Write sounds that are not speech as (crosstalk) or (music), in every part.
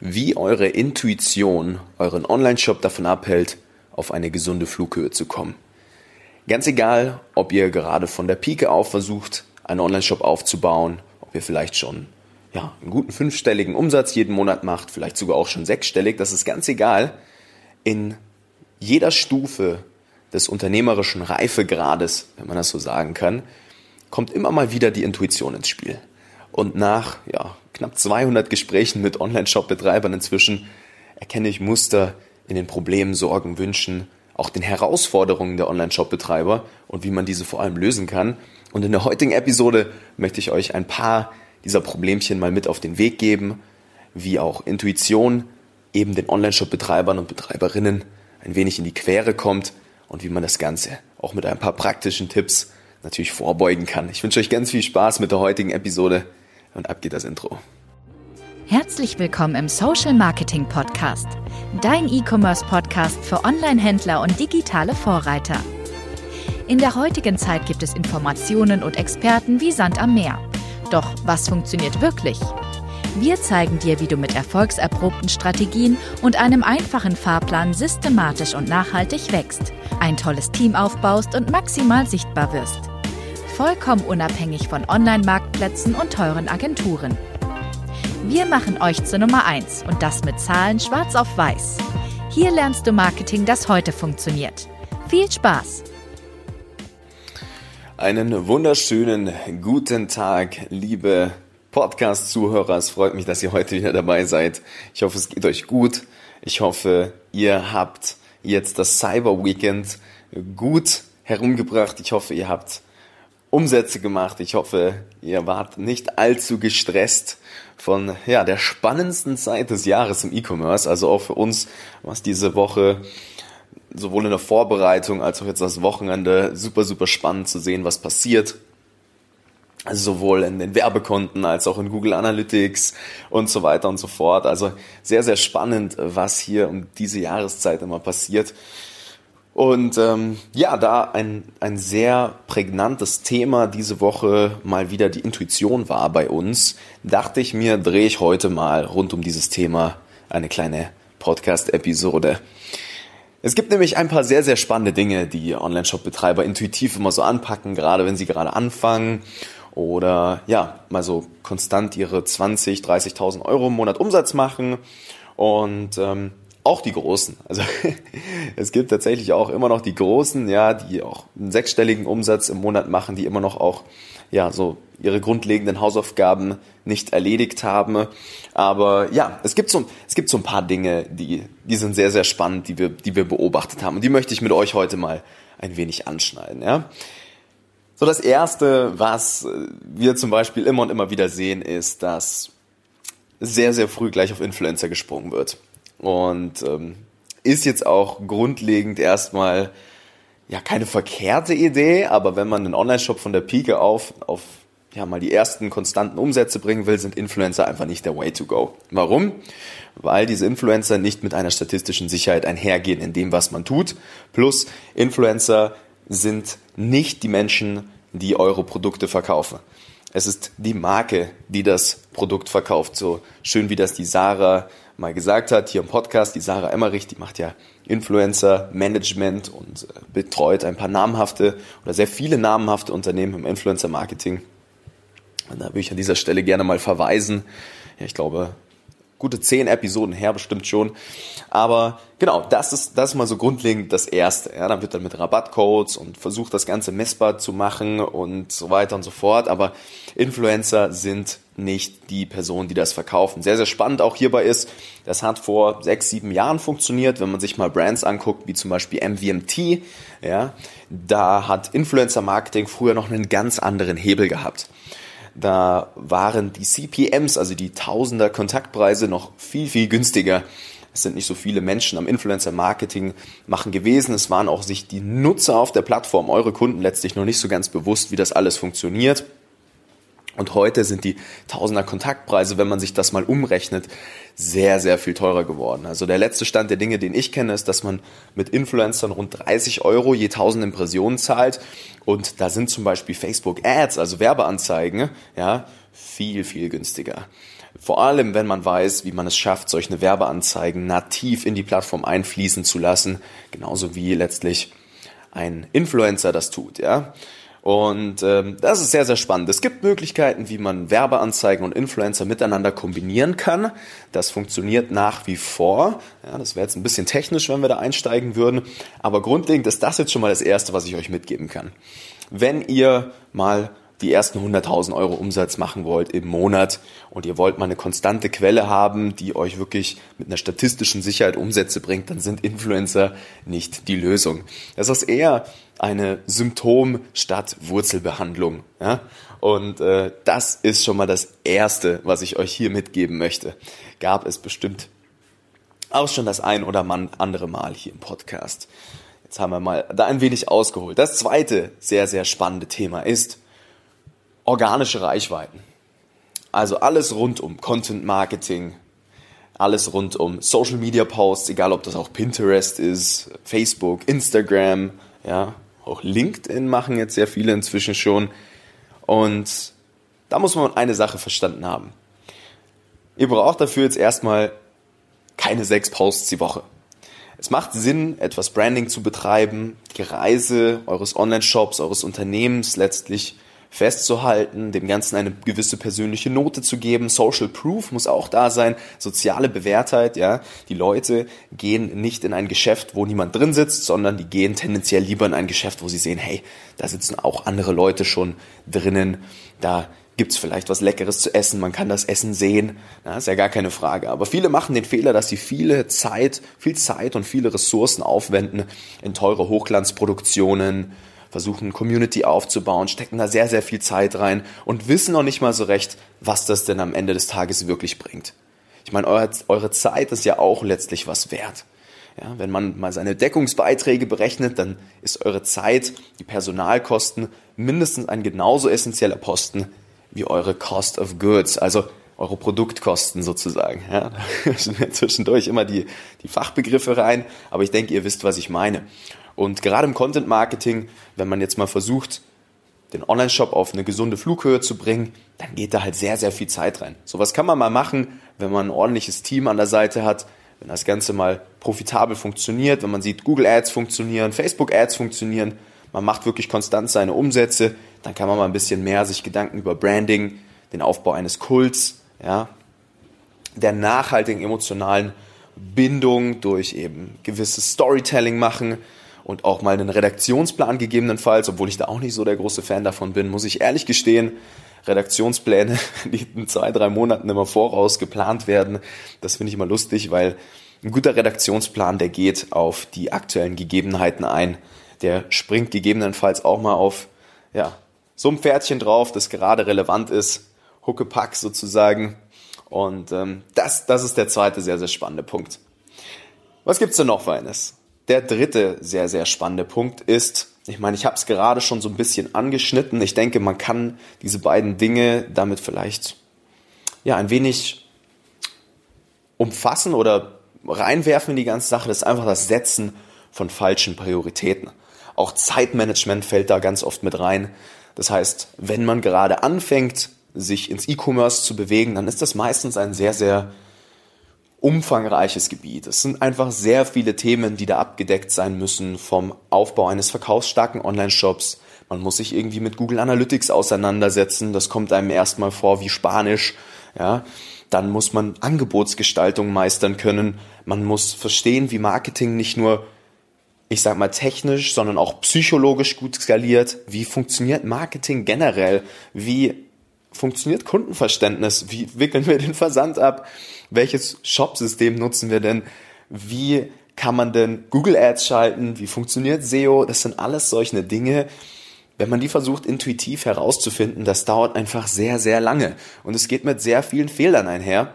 wie eure Intuition euren Online-Shop davon abhält, auf eine gesunde Flughöhe zu kommen. Ganz egal, ob ihr gerade von der Pike auf versucht, einen Online-Shop aufzubauen, ob ihr vielleicht schon ja, einen guten fünfstelligen Umsatz jeden Monat macht, vielleicht sogar auch schon sechsstellig, das ist ganz egal. In jeder Stufe des unternehmerischen Reifegrades, wenn man das so sagen kann, kommt immer mal wieder die Intuition ins Spiel. Und nach ja, knapp 200 Gesprächen mit Online-Shop-Betreibern inzwischen erkenne ich Muster in den Problemen, Sorgen, Wünschen, auch den Herausforderungen der Online-Shop-Betreiber und wie man diese vor allem lösen kann. Und in der heutigen Episode möchte ich euch ein paar dieser Problemchen mal mit auf den Weg geben, wie auch Intuition eben den Online-Shop-Betreibern und Betreiberinnen ein wenig in die Quere kommt und wie man das Ganze auch mit ein paar praktischen Tipps natürlich vorbeugen kann. Ich wünsche euch ganz viel Spaß mit der heutigen Episode und ab geht das Intro. Herzlich willkommen im Social Marketing Podcast, dein E-Commerce Podcast für Online-Händler und digitale Vorreiter. In der heutigen Zeit gibt es Informationen und Experten wie Sand am Meer. Doch was funktioniert wirklich? Wir zeigen dir, wie du mit erfolgserprobten Strategien und einem einfachen Fahrplan systematisch und nachhaltig wächst, ein tolles Team aufbaust und maximal sichtbar wirst. Vollkommen unabhängig von Online-Marktplätzen und teuren Agenturen. Wir machen euch zur Nummer 1 und das mit Zahlen schwarz auf weiß. Hier lernst du Marketing, das heute funktioniert. Viel Spaß! Einen wunderschönen guten Tag, liebe Podcast-Zuhörer. Es freut mich, dass ihr heute wieder dabei seid. Ich hoffe, es geht euch gut. Ich hoffe, ihr habt jetzt das Cyber Weekend gut herumgebracht. Ich hoffe, ihr habt Umsätze gemacht. Ich hoffe, ihr wart nicht allzu gestresst von ja, der spannendsten Zeit des Jahres im E-Commerce. Also auch für uns, was diese Woche sowohl in der Vorbereitung als auch jetzt das Wochenende super, super spannend zu sehen, was passiert. Also sowohl in den Werbekonten als auch in Google Analytics und so weiter und so fort. Also sehr, sehr spannend, was hier um diese Jahreszeit immer passiert. Und ähm, ja, da ein, ein sehr prägnantes Thema diese Woche mal wieder die Intuition war bei uns, dachte ich mir, drehe ich heute mal rund um dieses Thema eine kleine Podcast-Episode. Es gibt nämlich ein paar sehr, sehr spannende Dinge, die Online-Shop-Betreiber intuitiv immer so anpacken, gerade wenn sie gerade anfangen oder ja, mal so konstant ihre 20, 30.000 Euro im Monat Umsatz machen und ähm, auch die Großen. Also (laughs) es gibt tatsächlich auch immer noch die Großen, ja, die auch einen sechsstelligen Umsatz im Monat machen, die immer noch auch ja so ihre grundlegenden Hausaufgaben nicht erledigt haben. Aber ja, es gibt so es gibt so ein paar Dinge, die die sind sehr sehr spannend, die wir die wir beobachtet haben und die möchte ich mit euch heute mal ein wenig anschneiden. Ja. So das erste, was wir zum Beispiel immer und immer wieder sehen, ist, dass sehr sehr früh gleich auf Influencer gesprungen wird. Und ähm, ist jetzt auch grundlegend erstmal ja keine verkehrte Idee, aber wenn man einen Online-Shop von der Pike auf auf ja mal die ersten konstanten Umsätze bringen will, sind Influencer einfach nicht der Way to go. Warum? Weil diese Influencer nicht mit einer statistischen Sicherheit einhergehen in dem, was man tut. Plus Influencer sind nicht die Menschen, die eure Produkte verkaufen. Es ist die Marke, die das Produkt verkauft. So schön wie das die Sarah mal gesagt hat, hier im Podcast, die Sarah Emmerich, die macht ja Influencer Management und äh, betreut ein paar namhafte oder sehr viele namhafte Unternehmen im Influencer Marketing. Und da würde ich an dieser Stelle gerne mal verweisen. Ja, ich glaube, gute zehn Episoden her bestimmt schon. Aber genau, das ist, das ist mal so grundlegend das Erste. Ja, dann wird dann mit Rabattcodes und versucht das Ganze messbar zu machen und so weiter und so fort. Aber Influencer sind nicht die Personen, die das verkaufen. Sehr, sehr spannend auch hierbei ist, das hat vor sechs, sieben Jahren funktioniert, wenn man sich mal Brands anguckt, wie zum Beispiel MVMT, ja, da hat Influencer Marketing früher noch einen ganz anderen Hebel gehabt. Da waren die CPMs, also die Tausender Kontaktpreise, noch viel, viel günstiger. Es sind nicht so viele Menschen am Influencer-Marketing machen gewesen. Es waren auch sich die Nutzer auf der Plattform, eure Kunden letztlich noch nicht so ganz bewusst, wie das alles funktioniert. Und heute sind die Tausender Kontaktpreise, wenn man sich das mal umrechnet, sehr, sehr viel teurer geworden. Also der letzte Stand der Dinge, den ich kenne, ist, dass man mit Influencern rund 30 Euro je 1000 Impressionen zahlt. Und da sind zum Beispiel Facebook Ads, also Werbeanzeigen, ja, viel, viel günstiger. Vor allem, wenn man weiß, wie man es schafft, solche Werbeanzeigen nativ in die Plattform einfließen zu lassen, genauso wie letztlich ein Influencer das tut, ja. Und ähm, das ist sehr, sehr spannend. Es gibt Möglichkeiten, wie man Werbeanzeigen und Influencer miteinander kombinieren kann. Das funktioniert nach wie vor. Ja, das wäre jetzt ein bisschen technisch, wenn wir da einsteigen würden. Aber grundlegend ist das jetzt schon mal das Erste, was ich euch mitgeben kann. Wenn ihr mal die ersten 100.000 Euro Umsatz machen wollt im Monat und ihr wollt mal eine konstante Quelle haben, die euch wirklich mit einer statistischen Sicherheit Umsätze bringt, dann sind Influencer nicht die Lösung. Das ist eher eine Symptom statt Wurzelbehandlung. Ja? Und äh, das ist schon mal das Erste, was ich euch hier mitgeben möchte. Gab es bestimmt auch schon das ein oder andere Mal hier im Podcast. Jetzt haben wir mal da ein wenig ausgeholt. Das zweite sehr, sehr spannende Thema ist, organische Reichweiten. Also alles rund um Content Marketing, alles rund um Social Media Posts, egal ob das auch Pinterest ist, Facebook, Instagram, ja, auch LinkedIn machen jetzt sehr viele inzwischen schon. Und da muss man eine Sache verstanden haben. Ihr braucht dafür jetzt erstmal keine sechs Posts die Woche. Es macht Sinn, etwas Branding zu betreiben, die Reise eures Online-Shops, eures Unternehmens letztlich festzuhalten, dem Ganzen eine gewisse persönliche Note zu geben. Social Proof muss auch da sein, soziale Bewährtheit, ja. Die Leute gehen nicht in ein Geschäft, wo niemand drin sitzt, sondern die gehen tendenziell lieber in ein Geschäft, wo sie sehen, hey, da sitzen auch andere Leute schon drinnen, da gibt's vielleicht was Leckeres zu essen, man kann das Essen sehen, ja, ist ja gar keine Frage. Aber viele machen den Fehler, dass sie viele Zeit, viel Zeit und viele Ressourcen aufwenden in teure Hochglanzproduktionen, versuchen Community aufzubauen, stecken da sehr, sehr viel Zeit rein und wissen noch nicht mal so recht, was das denn am Ende des Tages wirklich bringt. Ich meine, eure, eure Zeit ist ja auch letztlich was wert. Ja, wenn man mal seine Deckungsbeiträge berechnet, dann ist eure Zeit, die Personalkosten, mindestens ein genauso essentieller Posten wie eure Cost of Goods, also eure Produktkosten sozusagen. Ja, da (laughs) sind ja zwischendurch immer die, die Fachbegriffe rein, aber ich denke, ihr wisst, was ich meine. Und gerade im Content Marketing, wenn man jetzt mal versucht, den Online-Shop auf eine gesunde Flughöhe zu bringen, dann geht da halt sehr, sehr viel Zeit rein. Sowas kann man mal machen, wenn man ein ordentliches Team an der Seite hat, wenn das Ganze mal profitabel funktioniert, wenn man sieht, Google Ads funktionieren, Facebook Ads funktionieren, man macht wirklich konstant seine Umsätze, dann kann man mal ein bisschen mehr sich Gedanken über Branding, den Aufbau eines Kults, ja, der nachhaltigen emotionalen Bindung durch eben gewisses Storytelling machen, und auch mal einen Redaktionsplan gegebenenfalls, obwohl ich da auch nicht so der große Fan davon bin, muss ich ehrlich gestehen. Redaktionspläne, (laughs) die in zwei, drei Monaten immer voraus geplant werden, das finde ich immer lustig, weil ein guter Redaktionsplan, der geht auf die aktuellen Gegebenheiten ein. Der springt gegebenenfalls auch mal auf, ja, so ein Pferdchen drauf, das gerade relevant ist. Huckepack sozusagen. Und ähm, das, das ist der zweite sehr, sehr spannende Punkt. Was gibt's denn noch für eines? Der dritte sehr, sehr spannende Punkt ist, ich meine, ich habe es gerade schon so ein bisschen angeschnitten. Ich denke, man kann diese beiden Dinge damit vielleicht ja ein wenig umfassen oder reinwerfen in die ganze Sache. Das ist einfach das Setzen von falschen Prioritäten. Auch Zeitmanagement fällt da ganz oft mit rein. Das heißt, wenn man gerade anfängt, sich ins E-Commerce zu bewegen, dann ist das meistens ein sehr, sehr umfangreiches Gebiet. Es sind einfach sehr viele Themen, die da abgedeckt sein müssen, vom Aufbau eines verkaufsstarken Online-Shops. Man muss sich irgendwie mit Google Analytics auseinandersetzen. Das kommt einem erstmal vor wie Spanisch. Ja, dann muss man Angebotsgestaltung meistern können. Man muss verstehen, wie Marketing nicht nur ich sag mal technisch, sondern auch psychologisch gut skaliert. Wie funktioniert Marketing generell? Wie funktioniert Kundenverständnis? Wie wickeln wir den Versand ab? welches Shop-System nutzen wir denn, wie kann man denn Google Ads schalten, wie funktioniert SEO, das sind alles solche Dinge, wenn man die versucht intuitiv herauszufinden, das dauert einfach sehr, sehr lange und es geht mit sehr vielen Fehlern einher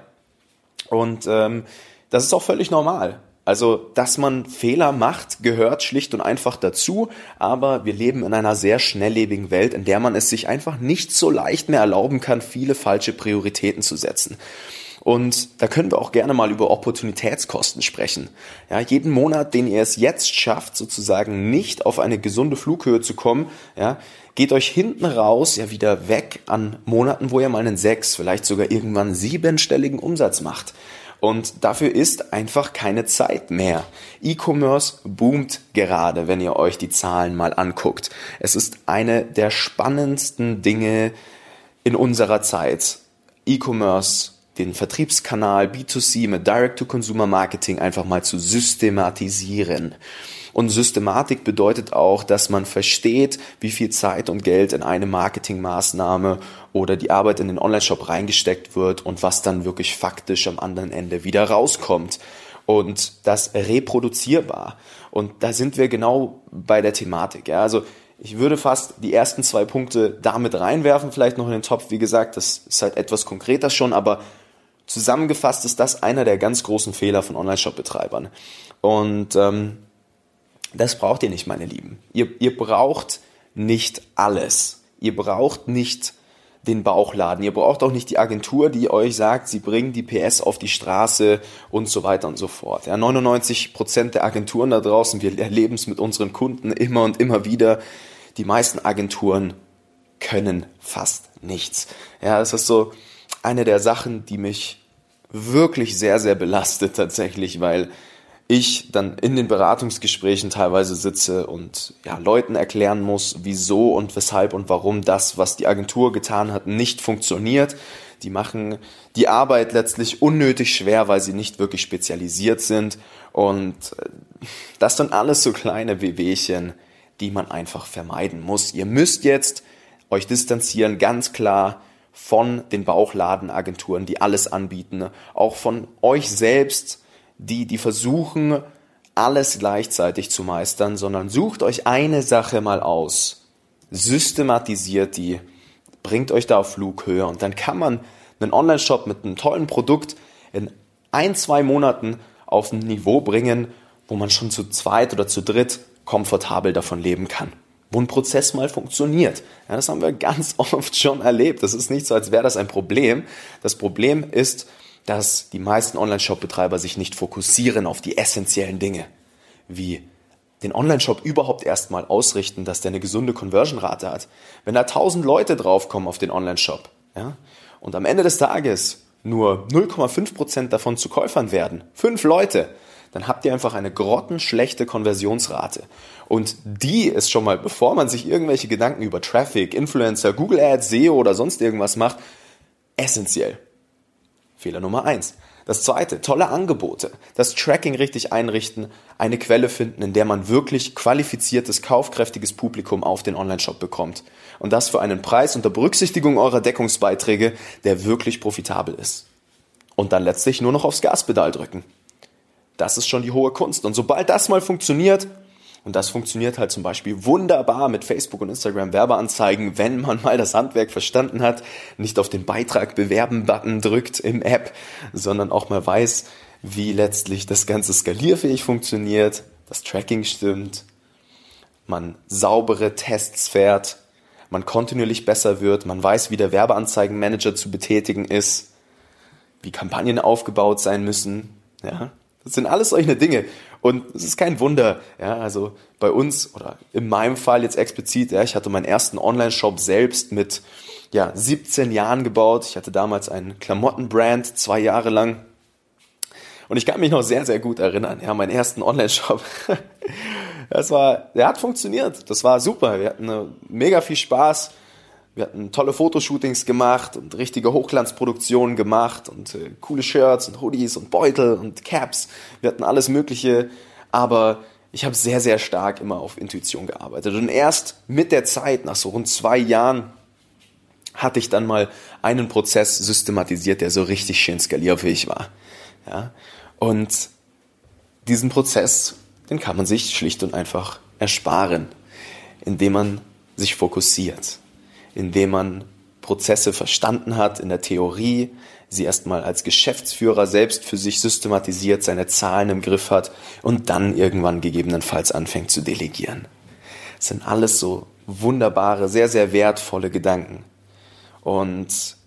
und ähm, das ist auch völlig normal. Also, dass man Fehler macht, gehört schlicht und einfach dazu, aber wir leben in einer sehr schnelllebigen Welt, in der man es sich einfach nicht so leicht mehr erlauben kann, viele falsche Prioritäten zu setzen. Und da können wir auch gerne mal über Opportunitätskosten sprechen. Ja, jeden Monat, den ihr es jetzt schafft, sozusagen nicht auf eine gesunde Flughöhe zu kommen, ja, geht euch hinten raus ja wieder weg an Monaten, wo ihr mal einen sechs, vielleicht sogar irgendwann siebenstelligen Umsatz macht. Und dafür ist einfach keine Zeit mehr. E-Commerce boomt gerade, wenn ihr euch die Zahlen mal anguckt. Es ist eine der spannendsten Dinge in unserer Zeit. E-Commerce, den Vertriebskanal B2C mit Direct-to-Consumer-Marketing einfach mal zu systematisieren. Und Systematik bedeutet auch, dass man versteht, wie viel Zeit und Geld in eine Marketingmaßnahme oder die Arbeit in den Online-Shop reingesteckt wird und was dann wirklich faktisch am anderen Ende wieder rauskommt. Und das reproduzierbar. Und da sind wir genau bei der Thematik. Ja. Also ich würde fast die ersten zwei Punkte damit reinwerfen, vielleicht noch in den Topf. Wie gesagt, das ist halt etwas konkreter schon, aber zusammengefasst ist das einer der ganz großen Fehler von Online-Shop-Betreibern. Und ähm, das braucht ihr nicht, meine Lieben. Ihr, ihr braucht nicht alles. Ihr braucht nicht den Bauchladen. Ihr braucht auch nicht die Agentur, die euch sagt, sie bringen die PS auf die Straße und so weiter und so fort. Ja, 99 Prozent der Agenturen da draußen, wir erleben es mit unseren Kunden immer und immer wieder. Die meisten Agenturen können fast nichts. Ja, das ist so eine der Sachen, die mich wirklich sehr, sehr belastet tatsächlich, weil ich dann in den Beratungsgesprächen teilweise sitze und ja, Leuten erklären muss, wieso und weshalb und warum das, was die Agentur getan hat, nicht funktioniert. Die machen die Arbeit letztlich unnötig schwer, weil sie nicht wirklich spezialisiert sind. Und äh, das sind alles so kleine Wehwehchen, die man einfach vermeiden muss. Ihr müsst jetzt euch distanzieren, ganz klar von den Bauchladenagenturen, die alles anbieten, auch von euch selbst, die, die versuchen, alles gleichzeitig zu meistern, sondern sucht euch eine Sache mal aus, systematisiert die, bringt euch da auf Flughöhe und dann kann man einen Online-Shop mit einem tollen Produkt in ein, zwei Monaten auf ein Niveau bringen, wo man schon zu zweit oder zu dritt komfortabel davon leben kann. Wo ein Prozess mal funktioniert. Ja, das haben wir (laughs) ganz oft schon erlebt. Das ist nicht so, als wäre das ein Problem. Das Problem ist, dass die meisten Online-Shop-Betreiber sich nicht fokussieren auf die essentiellen Dinge, wie den Online-Shop überhaupt erstmal ausrichten, dass der eine gesunde Conversion-Rate hat. Wenn da 1000 Leute draufkommen auf den Online-Shop, ja, und am Ende des Tages nur 0,5% davon zu Käufern werden, fünf Leute, dann habt ihr einfach eine grottenschlechte Konversionsrate. Und die ist schon mal, bevor man sich irgendwelche Gedanken über Traffic, Influencer, Google Ads, SEO oder sonst irgendwas macht, essentiell. Fehler Nummer eins. Das zweite, tolle Angebote. Das Tracking richtig einrichten, eine Quelle finden, in der man wirklich qualifiziertes, kaufkräftiges Publikum auf den Online-Shop bekommt. Und das für einen Preis unter Berücksichtigung eurer Deckungsbeiträge, der wirklich profitabel ist. Und dann letztlich nur noch aufs Gaspedal drücken. Das ist schon die hohe Kunst. Und sobald das mal funktioniert, und das funktioniert halt zum Beispiel wunderbar mit Facebook und Instagram Werbeanzeigen, wenn man mal das Handwerk verstanden hat, nicht auf den Beitrag bewerben Button drückt im App, sondern auch mal weiß, wie letztlich das Ganze skalierfähig funktioniert, das Tracking stimmt, man saubere Tests fährt, man kontinuierlich besser wird, man weiß, wie der Werbeanzeigenmanager zu betätigen ist, wie Kampagnen aufgebaut sein müssen, ja. Das sind alles solche Dinge. Und es ist kein Wunder, ja, also bei uns oder in meinem Fall jetzt explizit, ja, ich hatte meinen ersten Online-Shop selbst mit ja, 17 Jahren gebaut. Ich hatte damals einen Klamottenbrand, zwei Jahre lang. Und ich kann mich noch sehr, sehr gut erinnern, ja, meinen ersten Online-Shop. (laughs) Das war, der hat funktioniert. Das war super. Wir hatten mega viel Spaß. Wir hatten tolle Fotoshootings gemacht und richtige Hochglanzproduktionen gemacht und äh, coole Shirts und Hoodies und Beutel und Caps. Wir hatten alles Mögliche, aber ich habe sehr, sehr stark immer auf Intuition gearbeitet. Und erst mit der Zeit, nach so rund zwei Jahren, hatte ich dann mal einen Prozess systematisiert, der so richtig schön skalierfähig war. Ja? Und diesen Prozess, den kann man sich schlicht und einfach ersparen, indem man sich fokussiert indem man Prozesse verstanden hat in der Theorie, sie erstmal als Geschäftsführer selbst für sich systematisiert, seine Zahlen im Griff hat und dann irgendwann gegebenenfalls anfängt zu delegieren. Das sind alles so wunderbare, sehr, sehr wertvolle Gedanken. Und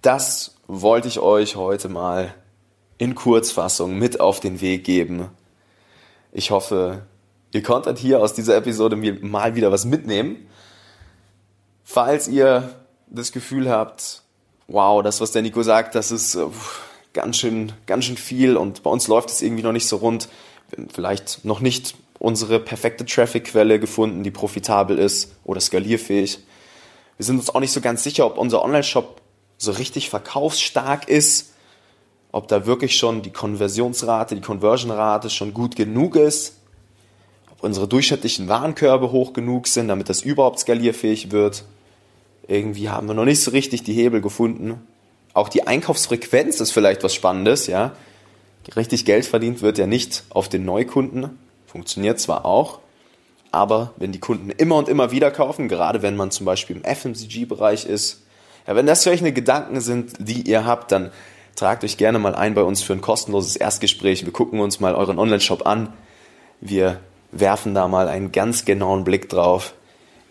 das wollte ich euch heute mal in Kurzfassung mit auf den Weg geben. Ich hoffe, ihr konntet hier aus dieser Episode mal wieder was mitnehmen. Falls ihr das Gefühl habt, wow, das, was der Nico sagt, das ist äh, ganz schön, ganz schön viel und bei uns läuft es irgendwie noch nicht so rund. Vielleicht noch nicht unsere perfekte Traffic-Quelle gefunden, die profitabel ist oder skalierfähig. Wir sind uns auch nicht so ganz sicher, ob unser Online-Shop so richtig verkaufsstark ist, ob da wirklich schon die Konversionsrate, die Conversion-Rate schon gut genug ist, ob unsere durchschnittlichen Warenkörbe hoch genug sind, damit das überhaupt skalierfähig wird. Irgendwie haben wir noch nicht so richtig die Hebel gefunden. Auch die Einkaufsfrequenz ist vielleicht was Spannendes, ja. Richtig Geld verdient wird ja nicht auf den Neukunden. Funktioniert zwar auch, aber wenn die Kunden immer und immer wieder kaufen, gerade wenn man zum Beispiel im FMCG-Bereich ist, ja, wenn das solche Gedanken sind, die ihr habt, dann tragt euch gerne mal ein bei uns für ein kostenloses Erstgespräch. Wir gucken uns mal euren Online-Shop an. Wir werfen da mal einen ganz genauen Blick drauf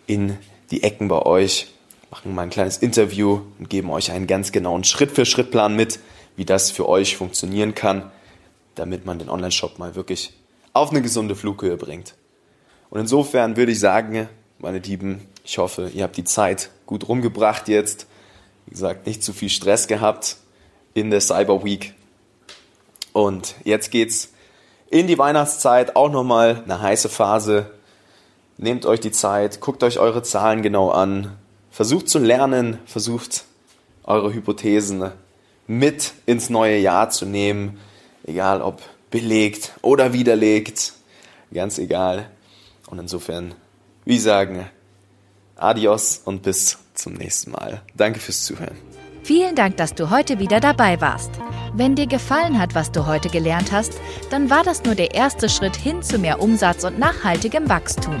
in die Ecken bei euch machen mal ein kleines Interview und geben euch einen ganz genauen Schritt-für-Schritt-Plan mit, wie das für euch funktionieren kann, damit man den Online-Shop mal wirklich auf eine gesunde Flughöhe bringt. Und insofern würde ich sagen, meine Lieben, ich hoffe, ihr habt die Zeit gut rumgebracht jetzt. Wie gesagt, nicht zu viel Stress gehabt in der Cyber Week. Und jetzt geht's in die Weihnachtszeit, auch nochmal eine heiße Phase. Nehmt euch die Zeit, guckt euch eure Zahlen genau an, Versucht zu lernen, versucht eure Hypothesen mit ins neue Jahr zu nehmen, egal ob belegt oder widerlegt, ganz egal. Und insofern, wie sagen, adios und bis zum nächsten Mal. Danke fürs Zuhören. Vielen Dank, dass du heute wieder dabei warst. Wenn dir gefallen hat, was du heute gelernt hast, dann war das nur der erste Schritt hin zu mehr Umsatz und nachhaltigem Wachstum.